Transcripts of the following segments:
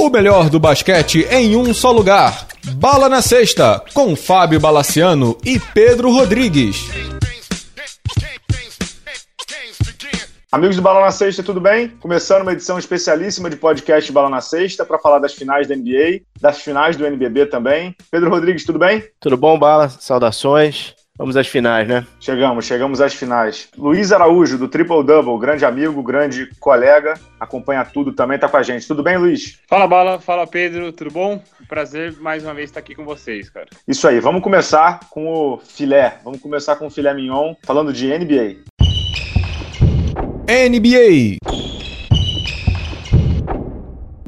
O melhor do basquete em um só lugar. Bala na Sexta, com Fábio Balaciano e Pedro Rodrigues. Amigos do Bala na Sexta, tudo bem? Começando uma edição especialíssima de podcast Bala na Sexta para falar das finais da NBA, das finais do NBB também. Pedro Rodrigues, tudo bem? Tudo bom, Bala? Saudações. Vamos às finais, né? Chegamos, chegamos às finais. Luiz Araújo, do Triple Double, grande amigo, grande colega, acompanha tudo também, tá com a gente. Tudo bem, Luiz? Fala, Bala. Fala, Pedro. Tudo bom? Prazer mais uma vez estar aqui com vocês, cara. Isso aí, vamos começar com o filé. Vamos começar com o filé mignon, falando de NBA. NBA.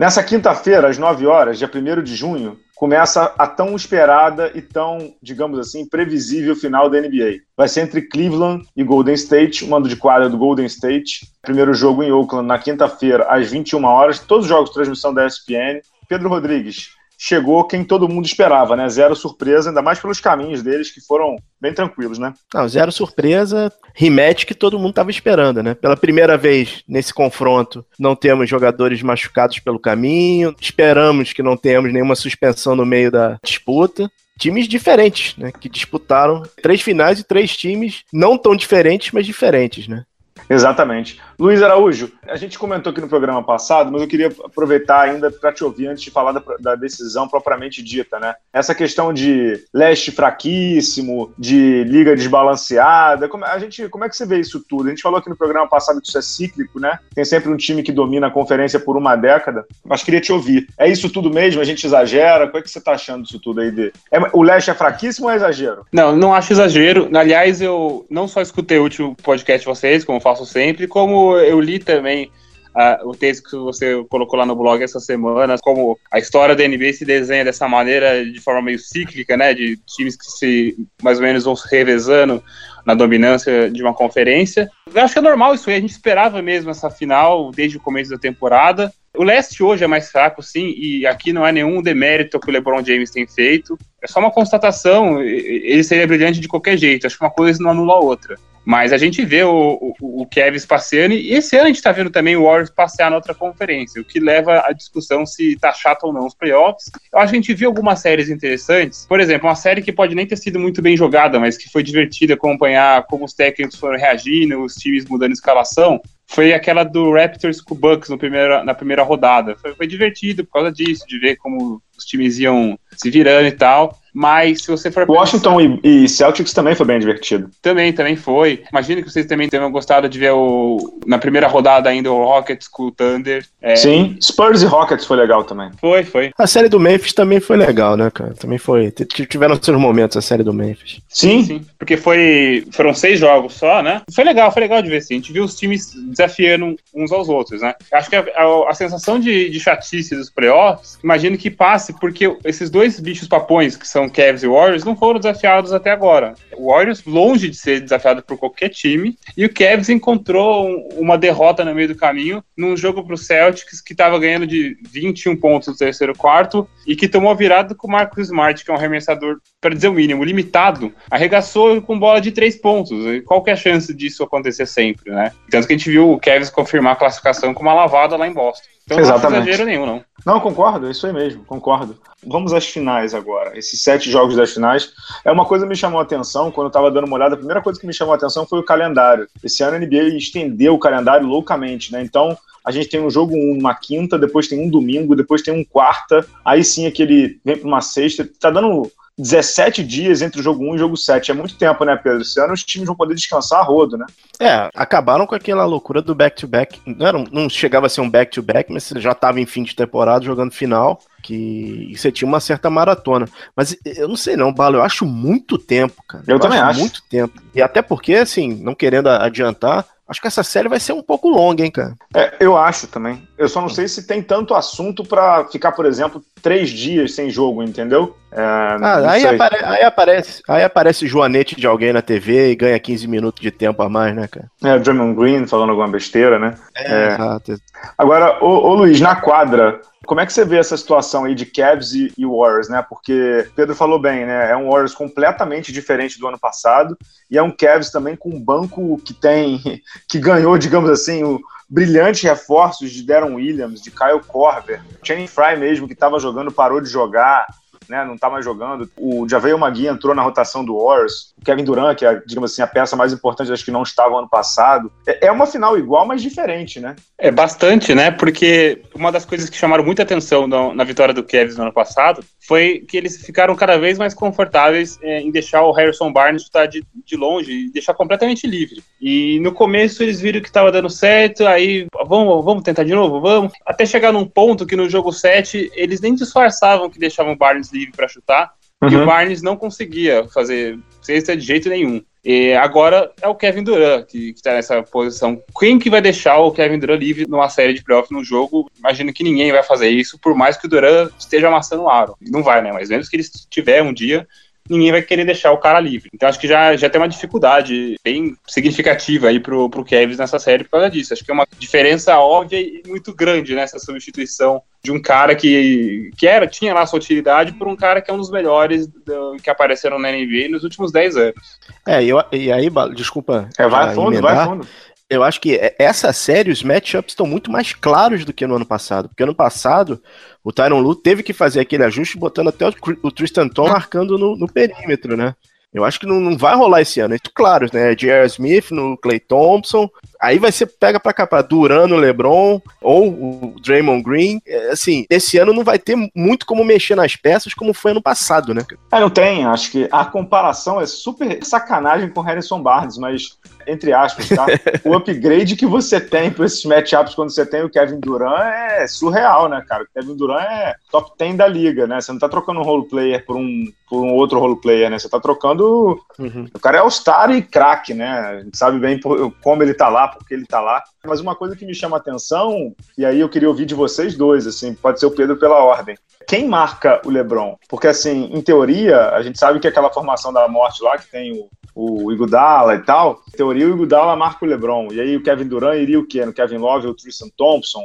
Nessa quinta-feira, às 9 horas, dia 1 de junho, começa a tão esperada e tão, digamos assim, previsível final da NBA. Vai ser entre Cleveland e Golden State, mando de quadra do Golden State. Primeiro jogo em Oakland na quinta-feira, às 21 horas. Todos os jogos de transmissão da ESPN. Pedro Rodrigues, chegou quem todo mundo esperava, né? Zero surpresa, ainda mais pelos caminhos deles que foram bem tranquilos, né? Não, zero surpresa, rematch que todo mundo estava esperando, né? Pela primeira vez nesse confronto, não temos jogadores machucados pelo caminho, esperamos que não tenhamos nenhuma suspensão no meio da disputa. Times diferentes, né? Que disputaram três finais e três times não tão diferentes, mas diferentes, né? Exatamente. Luiz Araújo, a gente comentou aqui no programa passado, mas eu queria aproveitar ainda para te ouvir antes de falar da, da, decisão propriamente dita, né? Essa questão de leste fraquíssimo, de liga desbalanceada, como, a gente, como é que você vê isso tudo? A gente falou aqui no programa passado que isso é cíclico, né? Tem sempre um time que domina a conferência por uma década, mas queria te ouvir. É isso tudo mesmo? A gente exagera? Como é que você está achando disso tudo aí? De... É, o leste é fraquíssimo ou é exagero? Não, não acho exagero. Aliás, eu não só escutei o último podcast de vocês, como faço sempre, como eu li também uh, o texto que você colocou lá no blog essa semana, como a história da NBA se desenha dessa maneira, de forma meio cíclica, né? De times que se mais ou menos vão se revezando na dominância de uma conferência. Eu acho que é normal isso aí, a gente esperava mesmo essa final desde o começo da temporada. O leste hoje é mais fraco, sim, e aqui não é nenhum demérito que o LeBron James tem feito. É só uma constatação. Ele seria brilhante de qualquer jeito. Acho que uma coisa não anula a outra. Mas a gente vê o, o, o Kevin passeando, e esse ano a gente está vendo também o Warriors passear na outra conferência, o que leva à discussão se tá chato ou não os playoffs. Eu acho que a gente viu algumas séries interessantes. Por exemplo, uma série que pode nem ter sido muito bem jogada, mas que foi divertida acompanhar como os técnicos foram reagindo, os times mudando escalação foi aquela do Raptors com o Bucks no primeira, na primeira rodada. Foi, foi divertido por causa disso, de ver como os times iam se virando e tal. Mas se você for. Washington pensar... e, e, Celtics também foi bem divertido. Também, também foi. Imagino que vocês também tenham gostado de ver o. Na primeira rodada ainda o Rockets com o Thunder. É... Sim, Spurs e Rockets foi legal também. Foi, foi. A série do Memphis também foi legal, né, cara? Também foi. Tiveram seus momentos a série do Memphis. Sim, sim. Porque foi. Foram seis jogos só, né? Foi legal, foi legal de ver, sim. A gente viu os times desafiando uns aos outros, né? Acho que a, a, a sensação de, de chatice dos playoffs, imagino que passe porque esses dois bichos papões, que são Cavs e Warriors, não foram desafiados até agora. O Warriors, longe de ser desafiado por qualquer time, e o Cavs encontrou uma derrota no meio do caminho num jogo pro Celtics que estava ganhando de 21 pontos no terceiro quarto e que tomou virada com o Marcus Smart, que é um arremessador, para dizer o mínimo, limitado, arregaçou com bola de três pontos. Qual que é a chance disso acontecer sempre, né? Tanto que a gente viu o Cavs confirmar a classificação com uma lavada lá em Boston. Então Exatamente. não é exagero nenhum, não. Não, concordo, é isso aí mesmo, concordo. Vamos às finais agora. Esses sete jogos das finais. É uma coisa que me chamou a atenção quando eu estava dando uma olhada. A primeira coisa que me chamou a atenção foi o calendário. Esse ano a NBA estendeu o calendário loucamente, né? Então a gente tem um jogo um, uma quinta, depois tem um domingo, depois tem um quarta. Aí sim aquele vem para uma sexta. Tá dando 17 dias entre o jogo 1 e o jogo 7. É muito tempo, né, Pedro? Esse ano os times vão poder descansar a rodo, né? É, acabaram com aquela loucura do back-to-back. -back. Não, era, não chegava a ser um back-to-back, -back, mas você já estava em fim de temporada jogando final, que você tinha uma certa maratona. Mas eu não sei não, Balo, eu acho muito tempo, cara. Eu, eu também acho. acho. Muito tempo. E até porque, assim, não querendo adiantar, Acho que essa série vai ser um pouco longa, hein, cara? É, eu acho também. Eu só não sei se tem tanto assunto para ficar, por exemplo, três dias sem jogo, entendeu? É, ah, aí, apare aí, aparece, aí aparece Joanete de alguém na TV e ganha 15 minutos de tempo a mais, né, cara? É, o Draymond Green falando alguma besteira, né? É, é. exato. Agora, ô, ô Luiz, na quadra, como é que você vê essa situação aí de Cavs e, e, Warriors, né? Porque Pedro falou bem, né? É um Warriors completamente diferente do ano passado e é um Cavs também com um banco que tem, que ganhou, digamos assim, o, brilhantes reforços de Darren Williams, de Kyle Korver, Channing Fry mesmo, que estava jogando, parou de jogar né, não tá mais jogando. O Javeio Magui entrou na rotação do Warriors. O Kevin Durant, que é, digamos assim, a peça mais importante, acho que não estava ano passado. É, é uma final igual, mas diferente, né? É bastante, né? Porque uma das coisas que chamaram muita atenção na, vitória do Kevin no ano passado foi que eles ficaram cada vez mais confortáveis é, em deixar o Harrison Barnes estar de, de longe e deixar completamente livre. E no começo eles viram que estava dando certo, aí vamos, vamos tentar de novo, vamos. Até chegar num ponto que no jogo 7 eles nem disfarçavam que deixavam o Barnes livre para chutar, uhum. e o Barnes não conseguia fazer cesta de jeito nenhum. E agora é o Kevin Durant que, está nessa posição. Quem que vai deixar o Kevin Durant livre numa série de playoffs no jogo? Imagino que ninguém vai fazer isso, por mais que o Durant esteja amassando o aro. Não vai, né? Mas mesmo que ele estiver um dia, ninguém vai querer deixar o cara livre. Então acho que já, já tem uma dificuldade bem significativa aí pro, pro Kevin nessa série por causa disso. Acho que é uma diferença óbvia e muito grande nessa substituição de um cara que, que era, tinha lá sua utilidade por um cara que é um dos melhores do, que apareceram na NBA nos últimos 10 anos. É, eu, e aí, desculpa. É, vai fundo, emendar. vai fundo eu acho que essa série, os matchups estão muito mais claros do que no ano passado. Porque ano passado, o Tyron Lu teve que fazer aquele ajuste botando até o, o Tristan Tom marcando no, no perímetro, né? Eu acho que não, não vai rolar esse ano. É claro, né? J.R. Smith no Clay Thompson. Aí vai ser pega pra cá, pra Duran no LeBron ou o Draymond Green. É, assim, esse ano não vai ter muito como mexer nas peças como foi ano passado, né? É, não tem. Acho que a comparação é super sacanagem com Harrison Barnes, mas entre aspas, tá? o upgrade que você tem para esses matchups quando você tem o Kevin Durant é surreal, né, cara? O Kevin Durant é top 10 da liga, né? Você não tá trocando um role player por um, por um outro role player, né? Você tá trocando. Uhum. O cara é All-Star e craque, né? A gente sabe bem como ele tá lá, porque ele tá lá. Mas uma coisa que me chama a atenção, e aí eu queria ouvir de vocês dois, assim, pode ser o Pedro pela ordem. Quem marca o LeBron? Porque, assim, em teoria, a gente sabe que aquela formação da morte lá, que tem o o Igudala e tal, em teoria o Igudala marca o LeBron. E aí o Kevin Durant iria o quê? No Kevin Love ou o Tristan Thompson?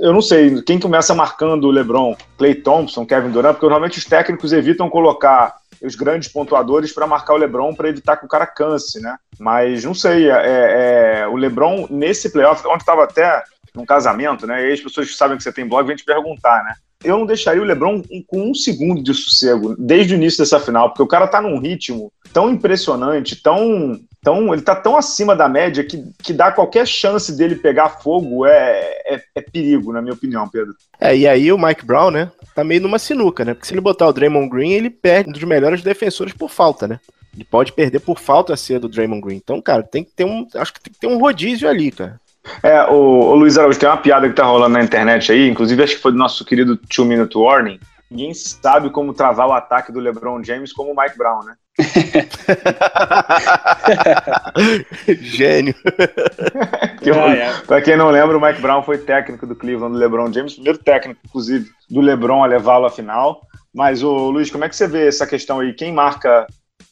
Eu não sei, quem começa marcando o LeBron? Clay Thompson, Kevin Durant? Porque normalmente os técnicos evitam colocar os grandes pontuadores para marcar o LeBron para evitar que o cara canse, né? Mas não sei, é, é o LeBron nesse playoff, onde estava até num casamento, né? E as pessoas que sabem que você tem blog vêm te perguntar, né? Eu não deixaria o LeBron com um segundo de sossego desde o início dessa final, porque o cara tá num ritmo tão impressionante, tão, tão ele tá tão acima da média que, que dá qualquer chance dele pegar fogo é, é, é perigo, na minha opinião, Pedro. É, e aí o Mike Brown, né, tá meio numa sinuca, né? Porque se ele botar o Draymond Green, ele perde um dos melhores defensores por falta, né? Ele pode perder por falta a ser do Draymond Green. Então, cara, tem que ter um. Acho que tem que ter um rodízio ali, cara. É, o, o Luiz Araújo, tem uma piada que tá rolando na internet aí, inclusive acho que foi do nosso querido Two Minute Warning. Ninguém sabe como travar o ataque do LeBron James como o Mike Brown, né? Gênio. que, ah, é. Pra quem não lembra, o Mike Brown foi técnico do Cleveland do LeBron James, primeiro técnico, inclusive, do LeBron a levá-lo à final. Mas, o Luiz, como é que você vê essa questão aí? Quem marca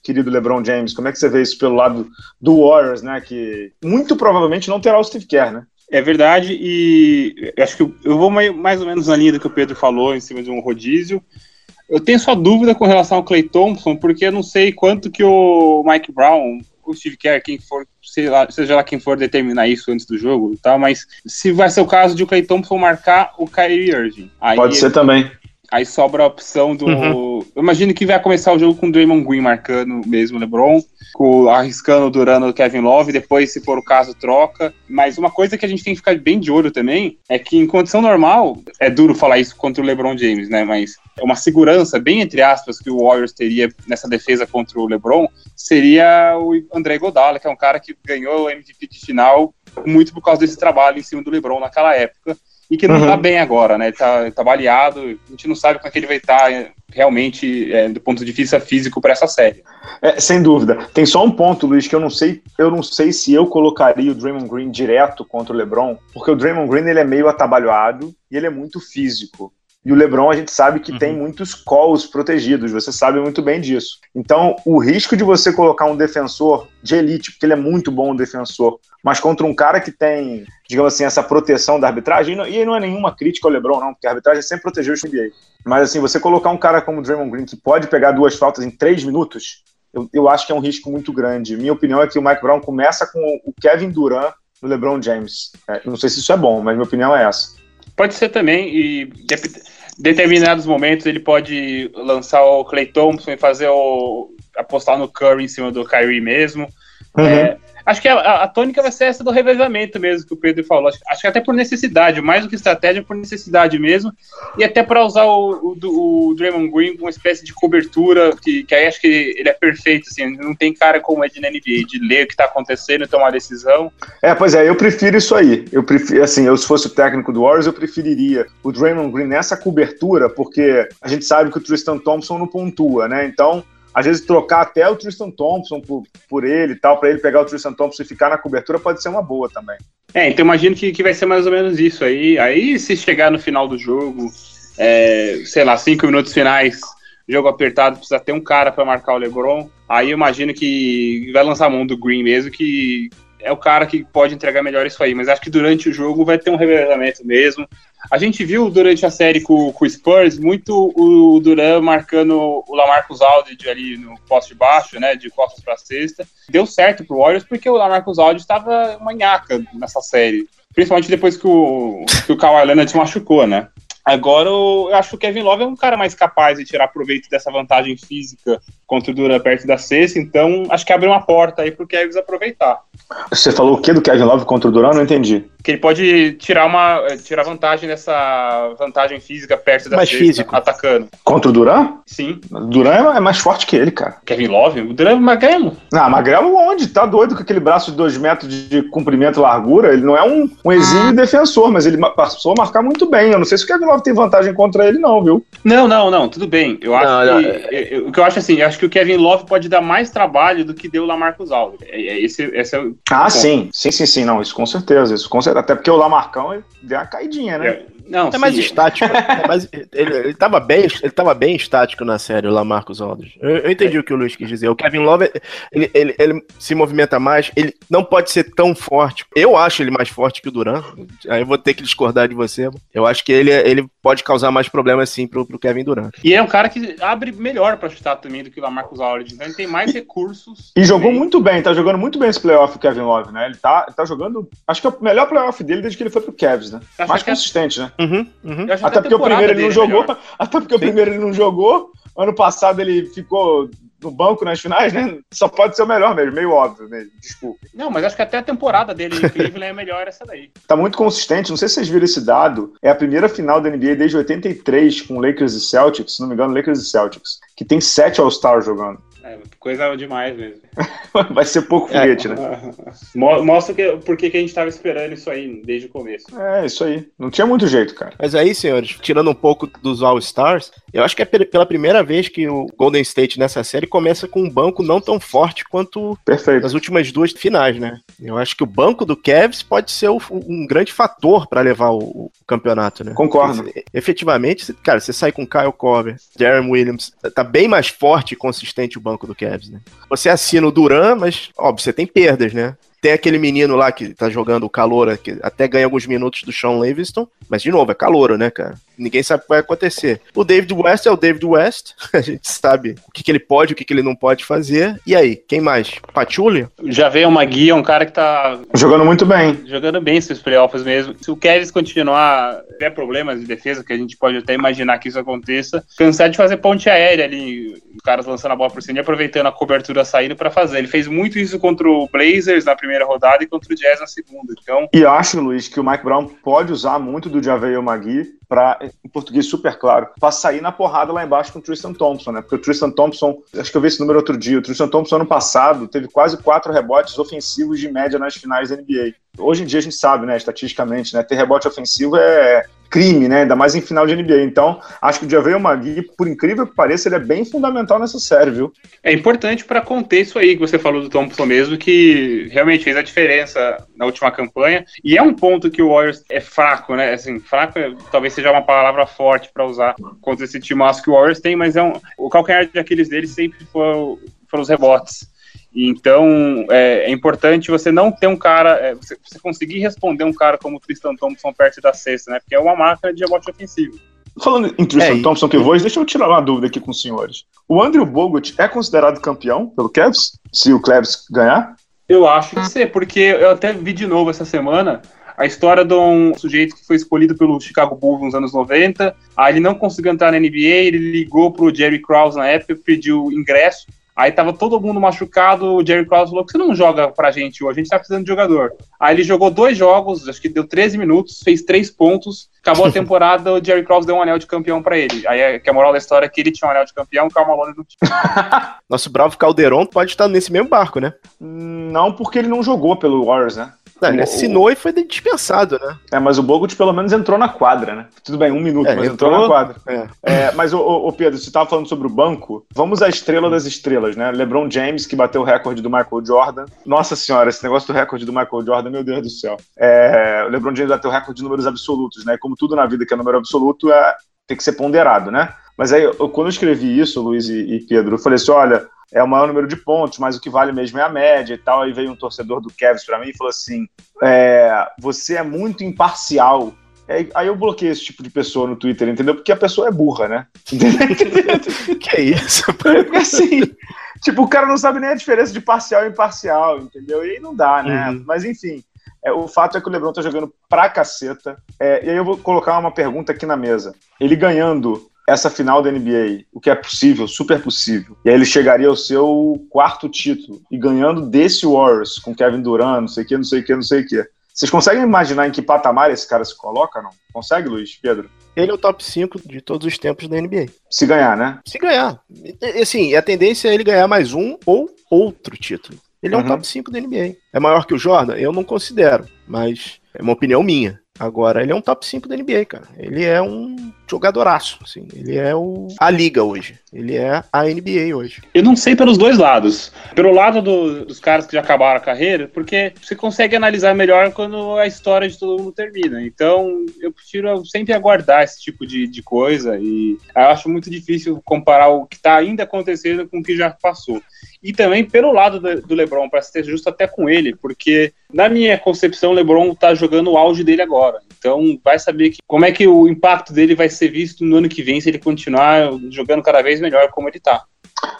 querido LeBron James, como é que você vê isso pelo lado do Warriors, né? Que muito provavelmente não terá o Steve Kerr, né? É verdade, e acho que eu vou mais ou menos na linha do que o Pedro falou, em cima de um rodízio. Eu tenho só dúvida com relação ao Clay Thompson, porque eu não sei quanto que o Mike Brown, o Steve Kerr, quem for, seja lá quem for determinar isso antes do jogo, tá? mas se vai ser o caso de o Clay Thompson marcar o Kyrie Irving. Pode ser também. Aí sobra a opção do. Uhum. Eu imagino que vai começar o jogo com o Draymond Green marcando mesmo o LeBron, com, arriscando durando o Kevin Love, depois, se for o caso, troca. Mas uma coisa que a gente tem que ficar bem de olho também é que, em condição normal, é duro falar isso contra o LeBron James, né? Mas é uma segurança, bem entre aspas, que o Warriors teria nessa defesa contra o LeBron seria o André Godala, que é um cara que ganhou o MVP de final muito por causa desse trabalho em cima do LeBron naquela época e que não está uhum. bem agora, né? Ele tá, tá baleado, a gente não sabe como é que ele vai estar tá, é, realmente é, do ponto de vista físico para essa série. É, sem dúvida. Tem só um ponto, Luiz, que eu não sei, eu não sei se eu colocaria o Draymond Green direto contra o LeBron, porque o Draymond Green ele é meio atabalhoado e ele é muito físico. E o LeBron a gente sabe que uhum. tem muitos calls protegidos, você sabe muito bem disso. Então, o risco de você colocar um defensor de elite, porque ele é muito bom defensor, mas contra um cara que tem, digamos assim, essa proteção da arbitragem, e não é nenhuma crítica ao LeBron, não, porque a arbitragem sempre protegeu o NBA. Mas assim, você colocar um cara como o Draymond Green que pode pegar duas faltas em três minutos, eu, eu acho que é um risco muito grande. Minha opinião é que o Mike Brown começa com o Kevin Durant do LeBron James. É, não sei se isso é bom, mas minha opinião é essa. Pode ser também, e determinados momentos ele pode lançar o Clay Thompson e fazer o. apostar no Curry em cima do Kyrie mesmo. Uhum. É, acho que a, a, tônica vai ser essa do revezamento mesmo, que o Pedro falou. Acho, acho que até por necessidade, mais do que estratégia, por necessidade mesmo. E até para usar o, o, o, Draymond Green com uma espécie de cobertura, que, que aí acho que ele é perfeito, assim, não tem cara como é de NBA, de ler o que está acontecendo e tomar decisão. É, pois é, eu prefiro isso aí. Eu prefiro, assim, eu se fosse o técnico do Warriors, eu preferiria o Draymond Green nessa cobertura, porque a gente sabe que o Tristan Thompson não pontua, né? Então, às vezes trocar até o Tristan Thompson por, por ele e tal, para ele pegar o Tristan Thompson e ficar na cobertura pode ser uma boa também. É, então imagino que, que vai ser mais ou menos isso aí. Aí se chegar no final do jogo, é, sei lá, cinco minutos finais, jogo apertado, precisa ter um cara para marcar o LeBron, aí imagino que vai lançar a mão do Green mesmo, que é o cara que pode entregar melhor isso aí. Mas acho que durante o jogo vai ter um revezamento mesmo. A gente viu durante a série com, com o Spurs muito o Duran marcando o Lamarcus Aldridge ali no poste baixo, né, de costas para cesta. Deu certo pro Warriors porque o Lamarcus Aldridge estava manhaca nessa série. Principalmente depois que o, que o Kawhi Leonard machucou, né? Agora eu acho que o Kevin Love é um cara mais capaz de tirar proveito dessa vantagem física contra o Duran perto da sexta, então acho que abre uma porta aí pro Kevin aproveitar. Você falou o que do Kevin Love contra o Duran? Não entendi. Que ele pode tirar uma tirar vantagem dessa vantagem física perto da mais físico. atacando. Contra o Duran? Sim. O Duran é mais forte que ele, cara. Kevin Love? O Duran é magrelo. Ah, magrelo onde? Tá doido com aquele braço de dois metros de comprimento e largura? Ele não é um, um exímio ah. defensor, mas ele passou a marcar muito bem. Eu não sei se o Kevin Love tem vantagem contra ele, não, viu? Não, não, não, tudo bem. Eu acho não, que. Não, é... O que eu acho assim, eu acho que o Kevin Love pode dar mais trabalho do que deu o Lamarcus. É, é, esse, esse é o. Ah, sim, sim, sim, sim, não, isso com certeza. Isso com certeza. Até porque o Lamarcão deu uma caidinha, né? É. Não, é mais estático. é mais, ele, ele, tava bem, ele tava bem estático na série, o Lamarcus Aldridge. Eu, eu entendi é. o que o Luiz quis dizer. O Kevin Love, ele, ele, ele, se movimenta mais, ele não pode ser tão forte. Eu acho ele mais forte que o Duran. Aí eu vou ter que discordar de você. Eu acho que ele, ele pode causar mais problemas sim pro, pro Kevin Durant. E é um cara que abre melhor para chutar também do que o Lamarcus Aldridge. Então ele tem mais recursos. E jogou muito bem, tá jogando muito bem esse playoff o Kevin Love, né? Ele tá, ele tá jogando. Acho que é o melhor playoff dele desde que ele foi pro Cavs, né? Mais é consistente, né? Uhum, uhum. Até porque o primeiro ele não jogou. Melhor. Até porque Sim. o primeiro ele não jogou. Ano passado ele ficou no banco nas finais, né? Só pode ser o melhor mesmo, meio óbvio mesmo. Desculpa. Não, mas acho que até a temporada dele em Cleveland é melhor essa daí. Tá muito consistente. Não sei se vocês viram esse dado. É a primeira final da NBA desde 83 com Lakers e Celtics, se não me engano, Lakers e Celtics, que tem sete All-Stars jogando. É, coisa demais mesmo. Vai ser pouco é. foguete, é. né? Mostra que, por que a gente estava esperando isso aí desde o começo. É, isso aí. Não tinha muito jeito, cara. Mas aí, senhores, tirando um pouco dos All-Stars, eu acho que é pela primeira vez que o Golden State nessa série começa com um banco não tão forte quanto Perfeito. nas últimas duas finais, né? Eu acho que o banco do Cavs pode ser um grande fator para levar o, campeonato, né? Concordo. Porque, efetivamente, cara, você sai com Kyle Korver, Darren Williams, tá bem mais forte e consistente o banco do Cavs, né? Você assina o Duran, mas, óbvio, você tem perdas, né? Tem aquele menino lá que tá jogando o calor, que até ganha alguns minutos do Sean Livingston, mas de novo, é calor, né, cara? Ninguém sabe o que vai acontecer. O David West é o David West, a gente sabe o que, que ele pode, o que, que ele não pode fazer. E aí, quem mais? Patchouli? Já veio uma guia, um cara que tá jogando muito bem. Jogando bem esses playoffs mesmo. Se o Kevin continuar, tiver problemas de defesa, que a gente pode até imaginar que isso aconteça, cansar de fazer ponte aérea ali, os caras lançando a bola por cima e aproveitando a cobertura saindo para fazer. Ele fez muito isso contra o Blazers na primeira primeira rodada e contra o Jazz na segunda. Então... E acho, Luiz, que o Mike Brown pode usar muito do Javeio Magui para, em português super claro, para sair na porrada lá embaixo com o Tristan Thompson, né? Porque o Tristan Thompson, acho que eu vi esse número outro dia, o Tristan Thompson ano passado teve quase quatro rebotes ofensivos de média nas finais da NBA. Hoje em dia a gente sabe, né, estatisticamente, né, ter rebote ofensivo é crime, né? Ainda mais em final de NBA. Então, acho que o Javel Magui, por incrível que pareça, ele é bem fundamental nessa série, viu? É importante para conter isso aí que você falou do Thompson mesmo, que realmente fez a diferença na última campanha. E é um ponto que o Warriors é fraco, né? Assim, fraco é, talvez seja uma palavra forte para usar contra esse time que o Warriors tem, mas é um, o calcanhar de Aquiles deles sempre foram, foram os rebotes. Então é, é, importante você não ter um cara, é, você, você, conseguir responder um cara como o Tristan Thompson perto da cesta, né? Porque é uma máquina de rebote ofensivo. Falando em Tristan é, Thompson, que vou, deixa eu tirar uma dúvida aqui com os senhores. O Andrew Bogut é considerado campeão pelo Cavs, se o Cavs ganhar? Eu acho que sim, porque eu até vi de novo essa semana a história de um sujeito que foi escolhido pelo Chicago Bulls nos anos 90. Aí ele não conseguiu entrar na NBA, ele ligou pro Jerry Krause na época, pediu ingresso. Aí tava todo mundo machucado, o Jerry Krause falou que você não joga pra gente hoje, a gente tá precisando de jogador. Aí ele jogou dois jogos, acho que deu 13 minutos, fez três pontos, acabou a temporada, o Jerry Krause deu um anel de campeão para ele. Aí é que a moral da história é que ele tinha um anel de campeão, o Malone não tinha. Nosso bravo Calderon pode estar nesse mesmo barco, né? Não porque ele não jogou pelo Warriors, né? Não, ele assinou e foi dispensado, né? É, mas o Bogut pelo menos entrou na quadra, né? Tudo bem, um minuto, é, mas entrou, entrou, na quadra. É. É, mas, ô, ô, Pedro, você estava falando sobre o banco. Vamos à estrela das estrelas, né? LeBron James, que bateu o recorde do Michael Jordan. Nossa senhora, esse negócio do recorde do Michael Jordan, meu Deus do céu. É, o LeBron James bateu o recorde de números absolutos, né? Como tudo na vida que é número absoluto, é, tem que ser ponderado, né? Mas aí, eu, quando eu escrevi isso, Luiz e, e Pedro, eu falei assim: olha, é o maior número de pontos, mas o que vale mesmo é a média e tal. Aí veio um torcedor do Cavs para mim e falou assim: é, você é muito imparcial. Aí eu bloqueei esse tipo de pessoa no Twitter, entendeu? Porque a pessoa é burra, né? que é isso? Porque assim, tipo, o cara não sabe nem a diferença de parcial e imparcial, entendeu? E aí não dá, né? Uhum. Mas enfim, é, o fato é que o Lebron tá jogando pra caceta. É, e aí eu vou colocar uma pergunta aqui na mesa. Ele ganhando essa final da NBA, o que é possível, super possível. E aí ele chegaria ao seu quarto título e ganhando desse Warriors com Kevin Durant, não sei o que, não sei o que, não sei o que. Vocês conseguem imaginar em que patamar esse cara se coloca, não? Consegue, Luiz, Pedro? Ele é o top 5 de todos os tempos da NBA. Se ganhar, né? Se ganhar. E, assim, a tendência é ele ganhar mais um ou outro título. Ele é uhum. um top 5 da NBA. É maior que o Jordan? Eu não considero, mas é uma opinião minha. Agora, ele é um top 5 da NBA, cara. Ele é um jogadoraço, assim. Ele é o... a liga hoje. Ele é a NBA hoje. Eu não sei pelos dois lados. Pelo lado do, dos caras que já acabaram a carreira, porque você consegue analisar melhor quando a história de todo mundo termina. Então, eu prefiro sempre aguardar esse tipo de, de coisa e acho muito difícil comparar o que está ainda acontecendo com o que já passou. E também pelo lado do, do LeBron, para ser justo até com ele, porque na minha concepção, o LeBron está jogando o auge dele agora. Então, vai saber que, como é que o impacto dele vai ser visto no ano que vem se ele continuar jogando cada vez melhor como ele está.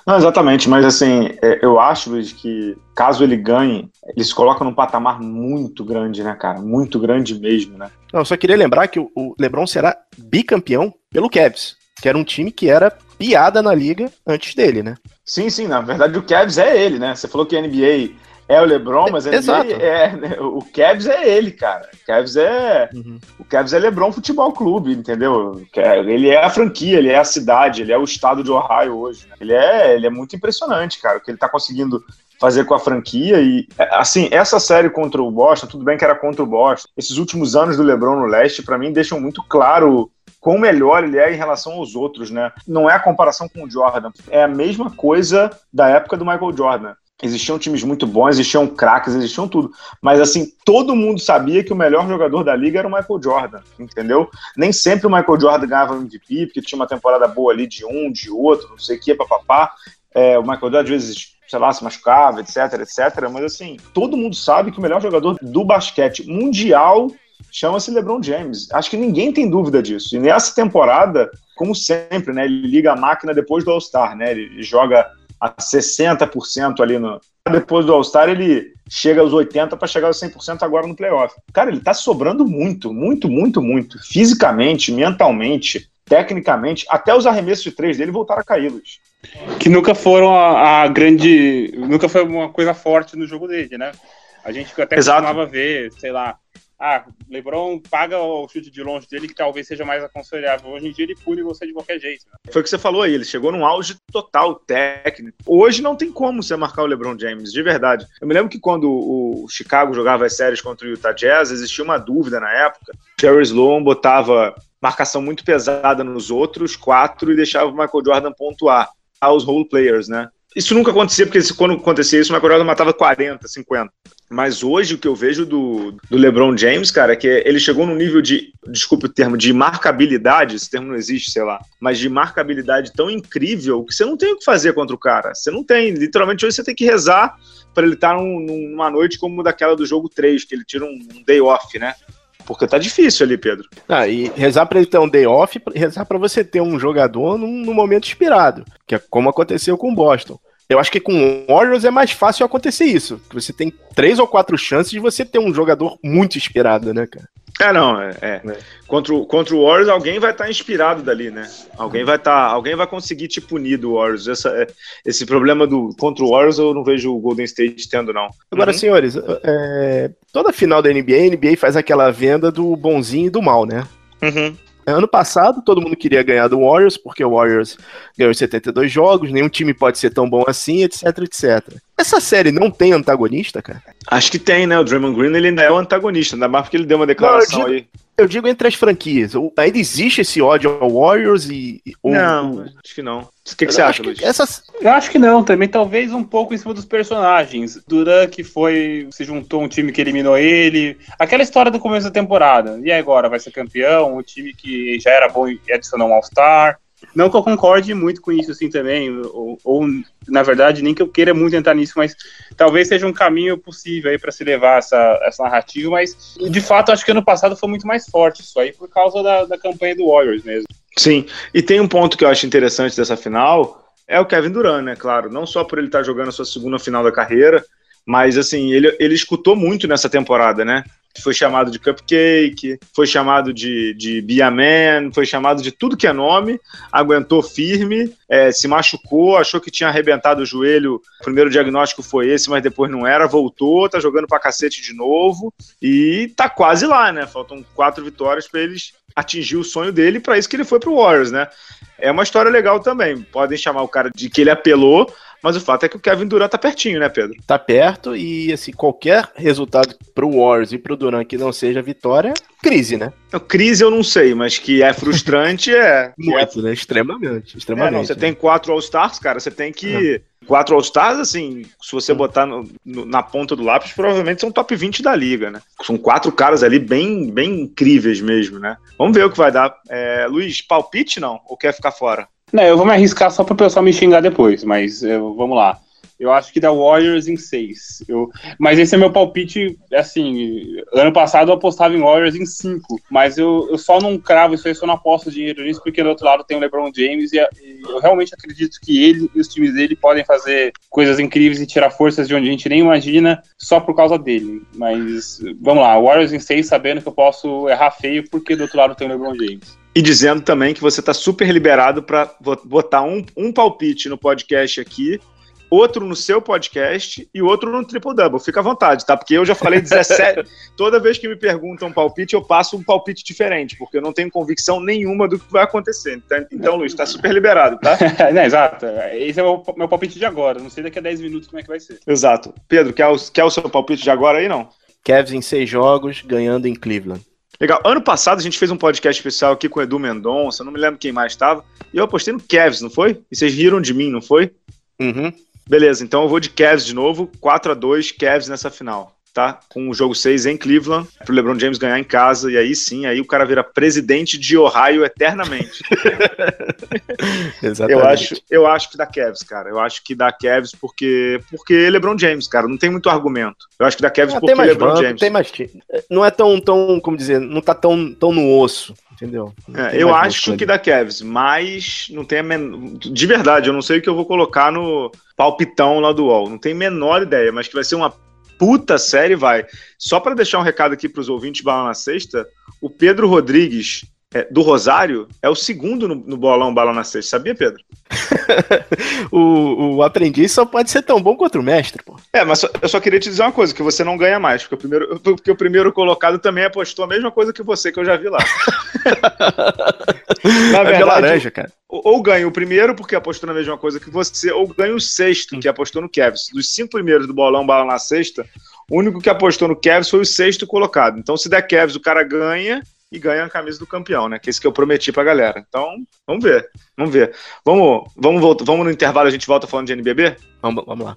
Não, exatamente, mas assim, é, eu acho, Luiz, que caso ele ganhe, ele se coloca num patamar muito grande, né, cara? Muito grande mesmo, né? Não, eu só queria lembrar que o LeBron será bicampeão pelo Cavs, que era um time que era piada na liga antes dele, né? Sim, sim, na verdade o Cavs é ele, né? Você falou que a NBA é o LeBron, mas ele é, né, o Cavs é ele, cara. O Cavs é uhum. o Cavs é LeBron Futebol Clube, entendeu? Ele é a franquia, ele é a cidade, ele é o estado de Ohio hoje. Ele é, ele é muito impressionante, cara, o que ele tá conseguindo fazer com a franquia e assim, essa série contra o Boston, tudo bem que era contra o Boston. Esses últimos anos do LeBron no leste para mim deixam muito claro quão melhor ele é em relação aos outros, né? Não é a comparação com o Jordan, é a mesma coisa da época do Michael Jordan. Existiam times muito bons, existiam craques, existiam tudo. Mas assim, todo mundo sabia que o melhor jogador da liga era o Michael Jordan, entendeu? Nem sempre o Michael Jordan ganhava MVP, porque tinha uma temporada boa ali de um, de outro, não sei o que, papapá. É, o Michael Jordan às vezes, sei lá, se machucava, etc, etc. Mas assim, todo mundo sabe que o melhor jogador do basquete mundial chama-se LeBron James. Acho que ninguém tem dúvida disso. E nessa temporada, como sempre, né, ele liga a máquina depois do All-Star, né? Ele joga a 60% ali no. Depois do All-Star, ele chega aos 80% para chegar aos 100% agora no playoff. Cara, ele tá sobrando muito, muito, muito, muito. Fisicamente, mentalmente, tecnicamente, até os arremessos de três dele voltaram a cair, Luiz. Que nunca foram a, a grande. Nunca foi uma coisa forte no jogo dele, né? A gente até Exato. costumava ver, sei lá, ah, LeBron paga o chute de longe dele, que talvez seja mais aconselhável. Hoje em dia ele pune você de qualquer jeito. Né? Foi o que você falou aí, ele chegou num auge total técnico. Hoje não tem como você marcar o LeBron James, de verdade. Eu me lembro que quando o Chicago jogava as séries contra o Utah Jazz, existia uma dúvida na época. Jerry Sloan botava marcação muito pesada nos outros quatro e deixava o Michael Jordan pontuar aos role players, né? Isso nunca acontecia, porque quando acontecia isso, Michael Jordan matava 40, 50. Mas hoje o que eu vejo do, do LeBron James, cara, é que ele chegou num nível de, desculpe o termo, de marcabilidade, esse termo não existe, sei lá, mas de marcabilidade tão incrível que você não tem o que fazer contra o cara. Você não tem. Literalmente hoje você tem que rezar para ele estar num, numa noite como daquela do jogo 3, que ele tira um, um day off, né? Porque tá difícil ali, Pedro. Ah, e rezar para ele ter um day off, rezar para você ter um jogador num, num, momento inspirado, que é como aconteceu com o Boston. Eu acho que com o Warriors é mais fácil acontecer isso. Você tem três ou quatro chances de você ter um jogador muito inspirado, né, cara? É, não, é. é. é. Contra, o, contra o Warriors, alguém vai estar tá inspirado dali, né? Alguém vai estar. Tá, alguém vai conseguir te punir do Warriors. Essa, é, esse problema do contra o Warriors eu não vejo o Golden State tendo, não. Agora, uhum. senhores, é, toda final da NBA, a NBA faz aquela venda do bonzinho e do mal, né? Uhum. Ano passado, todo mundo queria ganhar do Warriors, porque o Warriors ganhou 72 jogos, nenhum time pode ser tão bom assim, etc, etc. Essa série não tem antagonista, cara? Acho que tem, né? O Draymond Green ele ainda é o antagonista, ainda mais porque ele deu uma declaração não, digo, aí. Eu digo entre as franquias. Ainda existe esse ódio ao Warriors e. Ou, não, acho que não. O que, que você acha, Luiz? Essas... Eu acho que não, também talvez um pouco em cima dos personagens. Duran que foi. se juntou um time que eliminou ele. Aquela história do começo da temporada. E agora? Vai ser campeão? O time que já era bom e adicionou um All-Star. Não que eu concorde muito com isso, assim, também, ou, ou, na verdade, nem que eu queira muito entrar nisso, mas talvez seja um caminho possível aí para se levar essa, essa narrativa, mas de fato acho que ano passado foi muito mais forte isso aí, por causa da, da campanha do Warriors mesmo. Sim, e tem um ponto que eu acho interessante dessa final, é o Kevin Durant, né, claro, não só por ele estar jogando a sua segunda final da carreira, mas assim, ele, ele escutou muito nessa temporada, né? Foi chamado de Cupcake, foi chamado de, de Man, foi chamado de tudo que é nome, aguentou firme, é, se machucou, achou que tinha arrebentado o joelho. O primeiro diagnóstico foi esse, mas depois não era, voltou, tá jogando pra cacete de novo e tá quase lá, né? Faltam quatro vitórias para eles atingir o sonho dele, para isso que ele foi pro Warriors, né? É uma história legal também. Podem chamar o cara de que ele apelou, mas o fato é que o Kevin Durant tá pertinho, né, Pedro? Tá perto e, assim, qualquer resultado pro Warriors e pro Durant que não seja vitória, crise, né? Não, crise eu não sei, mas que é frustrante é. Muito, é... né? Extremamente, extremamente. É, não, você né? tem quatro All-Stars, cara, você tem que. É. Quatro All-Stars, assim, se você botar no, no, na ponta do lápis, provavelmente são top 20 da liga, né? São quatro caras ali bem, bem incríveis mesmo, né? Vamos ver o que vai dar. É, Luiz, palpite não? Ou quer ficar fora? Não, eu vou me arriscar só para o pessoal me xingar depois, mas eu, vamos lá. Eu acho que dá Warriors em 6. Mas esse é meu palpite, assim, ano passado eu apostava em Warriors em 5, mas eu, eu só não cravo isso aí, só não aposto dinheiro nisso, porque do outro lado tem o LeBron James e, e eu realmente acredito que ele e os times dele podem fazer coisas incríveis e tirar forças de onde a gente nem imagina só por causa dele. Mas vamos lá, Warriors em 6, sabendo que eu posso errar feio, porque do outro lado tem o LeBron James. E dizendo também que você está super liberado para botar um, um palpite no podcast aqui, outro no seu podcast e outro no Triple Double. Fica à vontade, tá? Porque eu já falei 17. Toda vez que me perguntam um palpite, eu passo um palpite diferente, porque eu não tenho convicção nenhuma do que vai acontecer. Então, então Luiz, está super liberado, tá? não, exato. Esse é o meu palpite de agora. Não sei daqui a 10 minutos como é que vai ser. Exato. Pedro, quer o, quer o seu palpite de agora aí, não? Cavs em seis jogos, ganhando em Cleveland. Legal. Ano passado a gente fez um podcast especial aqui com o Edu Mendonça, não me lembro quem mais estava, e eu apostei no Cavs, não foi? E vocês riram de mim, não foi? Uhum. Beleza, então eu vou de Cavs de novo, 4 a 2 Cavs nessa final tá? Com o jogo 6 em Cleveland, pro LeBron James ganhar em casa, e aí sim, aí o cara vira presidente de Ohio eternamente. Exatamente. Eu acho, eu acho que dá Cavs, cara. Eu acho que dá Cavs porque porque LeBron James, cara, não tem muito argumento. Eu acho que dá Cavs ah, porque LeBron banco, James. Tem mais não é tão tão, como dizer, não tá tão tão no osso. Entendeu? É, eu acho que dá Cavs, mas não tem men... de verdade, eu não sei o que eu vou colocar no palpitão lá do UOL. Não tenho a menor ideia, mas que vai ser uma puta série vai. Só para deixar um recado aqui para os ouvintes Bala na Sexta, o Pedro Rodrigues, é, do Rosário, é o segundo no, no bolão Bala na Sexta. Sabia, Pedro? o, o, aprendiz só pode ser tão bom quanto o mestre, pô. É, mas só, eu só queria te dizer uma coisa, que você não ganha mais, porque o primeiro, porque o primeiro colocado também apostou a mesma coisa que você, que eu já vi lá. na verdade, laranja, cara. Ou, ou ganha o primeiro, porque apostou na mesma coisa que você, ou ganha o sexto, que apostou no Kevs. Dos cinco primeiros do bolão Bala na Sexta, o único que apostou no Kevs foi o sexto colocado. Então, se der Kevs, o cara ganha e ganha a camisa do campeão, né? Que é isso que eu prometi pra galera. Então, vamos ver. Vamos ver. Vamos, vamos, voltar, vamos no intervalo, a gente volta falando de NBB? Vamos, vamos lá.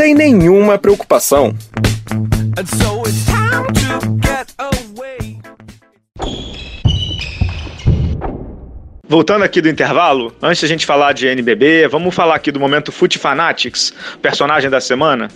nenhuma preocupação. Voltando aqui do intervalo, antes a gente falar de NBB, vamos falar aqui do momento Foot Fanatics, personagem da semana.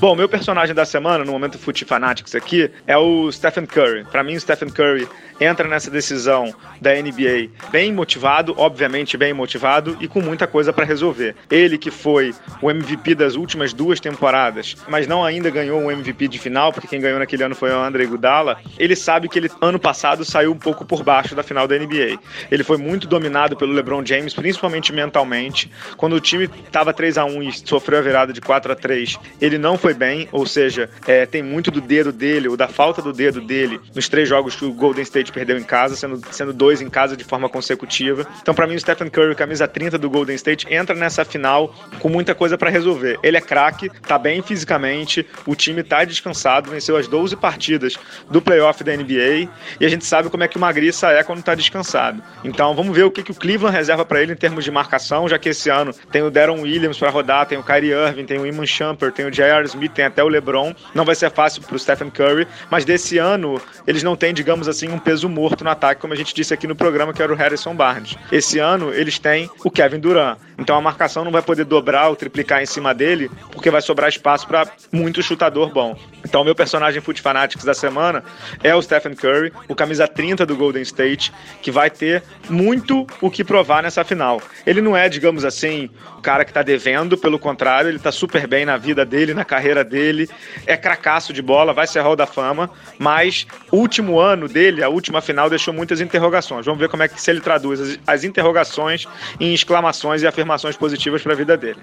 Bom, meu personagem da semana, no momento Foot Fanatics aqui, é o Stephen Curry. Para mim, o Stephen Curry entra nessa decisão da NBA bem motivado, obviamente bem motivado e com muita coisa para resolver. Ele que foi o MVP das últimas duas temporadas, mas não ainda ganhou um MVP de final, porque quem ganhou naquele ano foi o André Gudala. Ele sabe que ele ano passado saiu um pouco por baixo da final da NBA. Ele foi muito dominado pelo LeBron James, principalmente mentalmente. Quando o time estava 3 a 1 e sofreu a virada de 4 a 3, ele não foi bem, ou seja, é, tem muito do dedo dele, ou da falta do dedo dele nos três jogos que o Golden State perdeu em casa, sendo, sendo dois em casa de forma consecutiva. Então, para mim, o Stephen Curry, camisa 30 do Golden State, entra nessa final com muita coisa para resolver. Ele é craque, tá bem fisicamente, o time tá descansado, venceu as 12 partidas do playoff da NBA e a gente sabe como é que o Magriça é quando tá descansado. Então, vamos ver o que, que o Cleveland reserva para ele em termos de marcação, já que esse ano tem o Deron Williams para rodar, tem o Kyrie Irving, tem o Iman Shumpert, tem o J.R. Smith, tem até o LeBron. Não vai ser fácil pro Stephen Curry, mas desse ano eles não têm, digamos assim, um peso morto no ataque, como a gente disse aqui no programa, que era o Harrison Barnes. Esse ano eles têm o Kevin Durant. Então a marcação não vai poder dobrar ou triplicar em cima dele, porque vai sobrar espaço para muito chutador bom. Então, meu personagem Foot Fanatics da semana é o Stephen Curry, o camisa 30 do Golden State, que vai ter muito o que provar nessa final. Ele não é, digamos assim, o cara que tá devendo, pelo contrário, ele tá super bem na vida dele, na carreira dele, é cracaço de bola, vai ser Hall da Fama, mas o último ano dele, a última final, deixou muitas interrogações. Vamos ver como é que se ele traduz as, as interrogações em exclamações e afirmações positivas para a vida dele.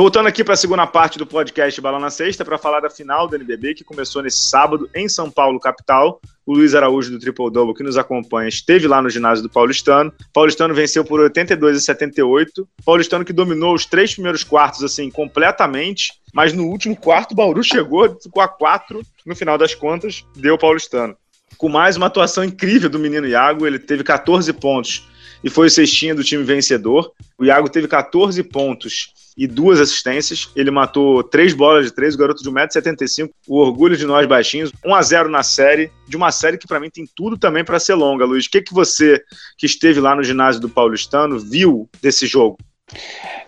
Voltando aqui para a segunda parte do podcast Bala na Sexta, para falar da final do NBB, que começou nesse sábado em São Paulo, capital. O Luiz Araújo do Triple Double, que nos acompanha, esteve lá no ginásio do Paulistano. Paulistano venceu por 82 a 78. Paulistano que dominou os três primeiros quartos, assim, completamente. Mas no último quarto, o Bauru chegou, ficou a quatro. No final das contas, deu o Paulistano. Com mais uma atuação incrível do menino Iago, ele teve 14 pontos e foi o cestinha do time vencedor. O Iago teve 14 pontos e duas assistências. Ele matou três bolas de três, o garoto de 1,75m, o orgulho de nós baixinhos. 1 a 0 na série, de uma série que para mim tem tudo também para ser longa, Luiz. O que, que você, que esteve lá no ginásio do Paulistano, viu desse jogo?